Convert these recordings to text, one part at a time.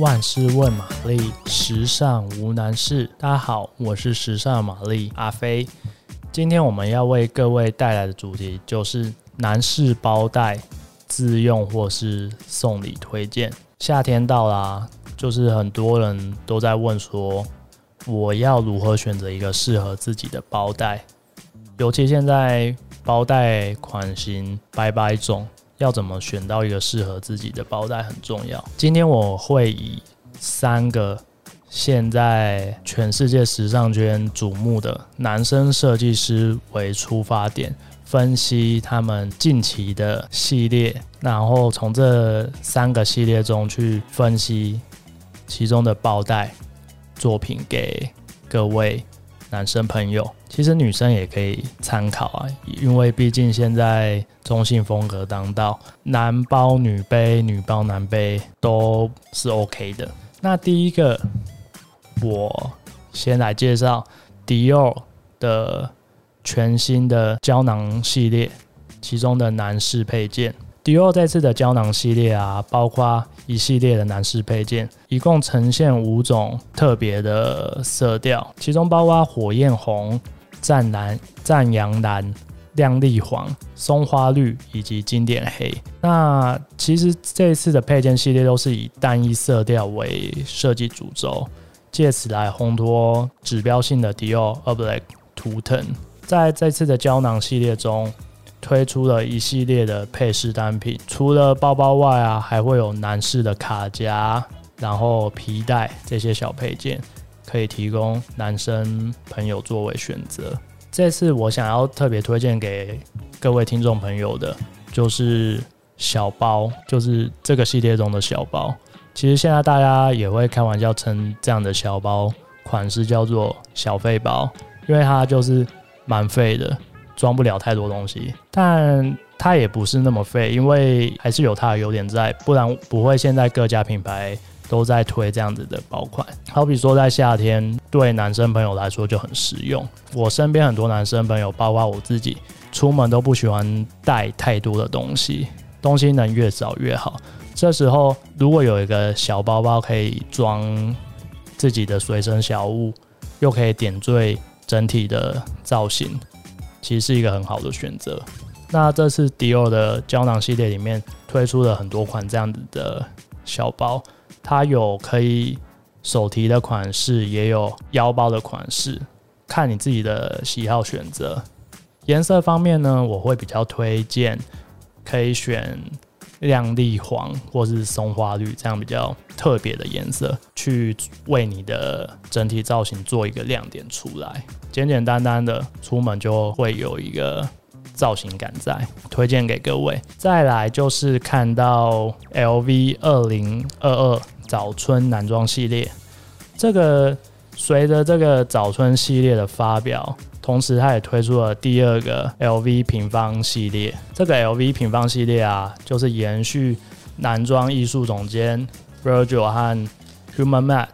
万事问玛丽，时尚无难事。大家好，我是时尚玛丽阿飞。今天我们要为各位带来的主题就是男士包袋自用或是送礼推荐。夏天到啦，就是很多人都在问说，我要如何选择一个适合自己的包袋？尤其现在包袋款型百百种。要怎么选到一个适合自己的包袋很重要。今天我会以三个现在全世界时尚圈瞩目的男生设计师为出发点，分析他们近期的系列，然后从这三个系列中去分析其中的包袋作品给各位男生朋友。其实女生也可以参考啊，因为毕竟现在中性风格当道，男包女背、女包男背都是 OK 的。那第一个，我先来介绍迪奥的全新的胶囊系列，其中的男士配件。迪奥这次的胶囊系列啊，包括一系列的男士配件，一共呈现五种特别的色调，其中包括火焰红。湛蓝、湛阳蓝、亮丽黄、松花绿以及经典黑。那其实这一次的配件系列都是以单一色调为设计主轴，借此来烘托指标性的 Dior A Black 图腾。在这次的胶囊系列中，推出了一系列的配饰单品，除了包包外啊，还会有男士的卡夹，然后皮带这些小配件。可以提供男生朋友作为选择。这次我想要特别推荐给各位听众朋友的，就是小包，就是这个系列中的小包。其实现在大家也会开玩笑称这样的小包款式叫做小费包，因为它就是蛮费的，装不了太多东西。但它也不是那么废，因为还是有它的优点在，不然不会现在各家品牌。都在推这样子的包款，好比说在夏天，对男生朋友来说就很实用。我身边很多男生朋友，包括我自己，出门都不喜欢带太多的东西，东西能越少越好。这时候如果有一个小包包可以装自己的随身小物，又可以点缀整体的造型，其实是一个很好的选择。那这次迪奥的胶囊系列里面推出了很多款这样子的小包。它有可以手提的款式，也有腰包的款式，看你自己的喜好选择。颜色方面呢，我会比较推荐可以选亮丽黄或是松花绿这样比较特别的颜色，去为你的整体造型做一个亮点出来。简简单单的出门就会有一个造型感在，推荐给各位。再来就是看到 LV 二零二二早春男装系列，这个随着这个早春系列的发表，同时它也推出了第二个 LV 平方系列。这个 LV 平方系列啊，就是延续男装艺术总监 Virgil 和 Human Mat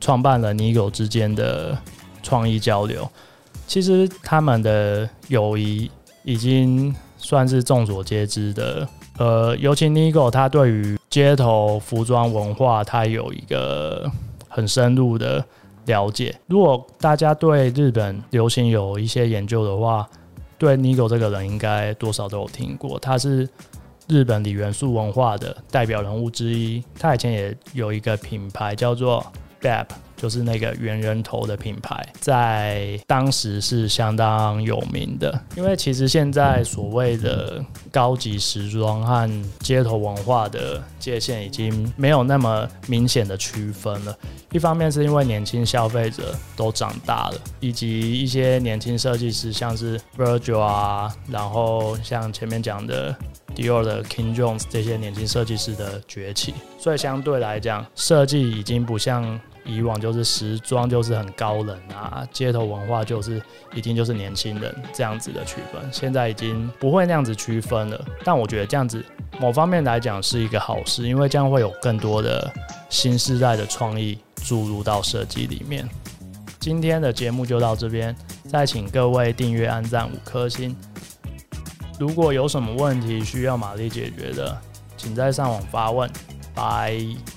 创办了 Nigo 之间的创意交流。其实他们的友谊。已经算是众所皆知的，呃，尤其 Nigo 他对于街头服装文化，他有一个很深入的了解。如果大家对日本流行有一些研究的话，对 Nigo 这个人应该多少都有听过。他是日本里元素文化的代表人物之一，他以前也有一个品牌叫做 BAP。就是那个猿人头的品牌，在当时是相当有名的。因为其实现在所谓的高级时装和街头文化的界限已经没有那么明显的区分了。一方面是因为年轻消费者都长大了，以及一些年轻设计师，像是 Virgil 啊，然后像前面讲的 Dior 的 King Jones 这些年轻设计师的崛起，所以相对来讲，设计已经不像。以往就是时装就是很高冷啊，街头文化就是一定就是年轻人这样子的区分，现在已经不会那样子区分了。但我觉得这样子某方面来讲是一个好事，因为这样会有更多的新时代的创意注入到设计里面。今天的节目就到这边，再请各位订阅、按赞五颗星。如果有什么问题需要玛丽解决的，请在上网发问。拜。